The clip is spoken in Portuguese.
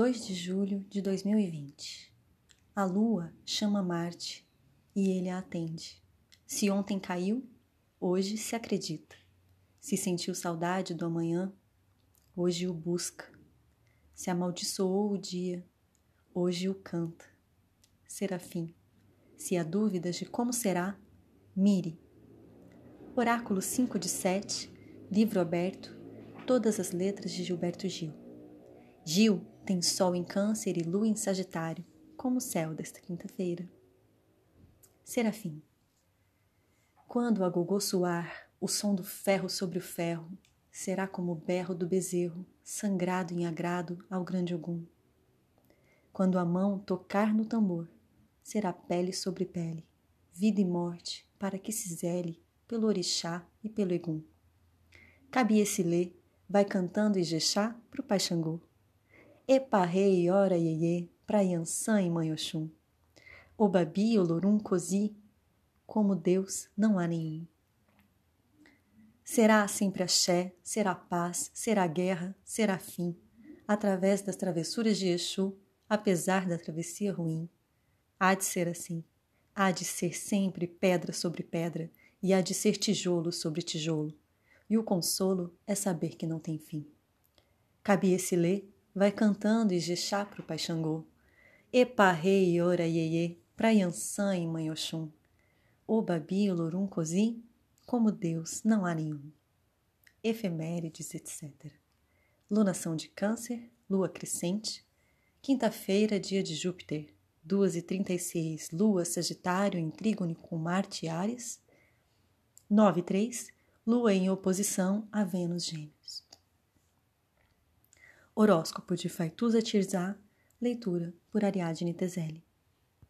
2 de julho de 2020. A lua chama Marte e ele a atende. Se ontem caiu, hoje se acredita. Se sentiu saudade do amanhã, hoje o busca. Se amaldiçoou o dia, hoje o canta. Serafim, se há dúvidas de como será, mire. Oráculo 5 de 7, livro aberto, todas as letras de Gilberto Gil. Gil tem Sol em Câncer e Lua em Sagitário, como o céu desta quinta-feira. Serafim. Quando a gogô soar, o som do ferro sobre o ferro será como o berro do bezerro, sangrado em agrado ao grande Ogum. Quando a mão tocar no tambor, será pele sobre pele, vida e morte, para que se zele pelo orixá e pelo egum. Cabe esse lê, vai cantando Ijexá pro Pai Xangô. Epa rei ora iê, pra Yansan e Mãe Oxum. Obabi, Olorum, Cozi, como Deus não há nenhum. Será sempre axé, será paz, será guerra, será fim, através das travessuras de Exu, apesar da travessia ruim. Há de ser assim, há de ser sempre pedra sobre pedra, e há de ser tijolo sobre tijolo, e o consolo é saber que não tem fim. Cabe esse ler vai cantando Ijexá pro Pai Xangô. Epa rei ora iê, pra Yansan e Mãe Oxum. O babi, lorum cozi, como Deus não há nenhum. Efemérides, etc. Lunação de câncer, lua crescente. Quinta-feira, dia de Júpiter, 2 e 36, lua sagitário em trígono com Marte e Ares. 9 e 3, lua em oposição a Vênus Gêmeos. Horóscopo de Faituza Tirzá, leitura por Ariadne Tezelli.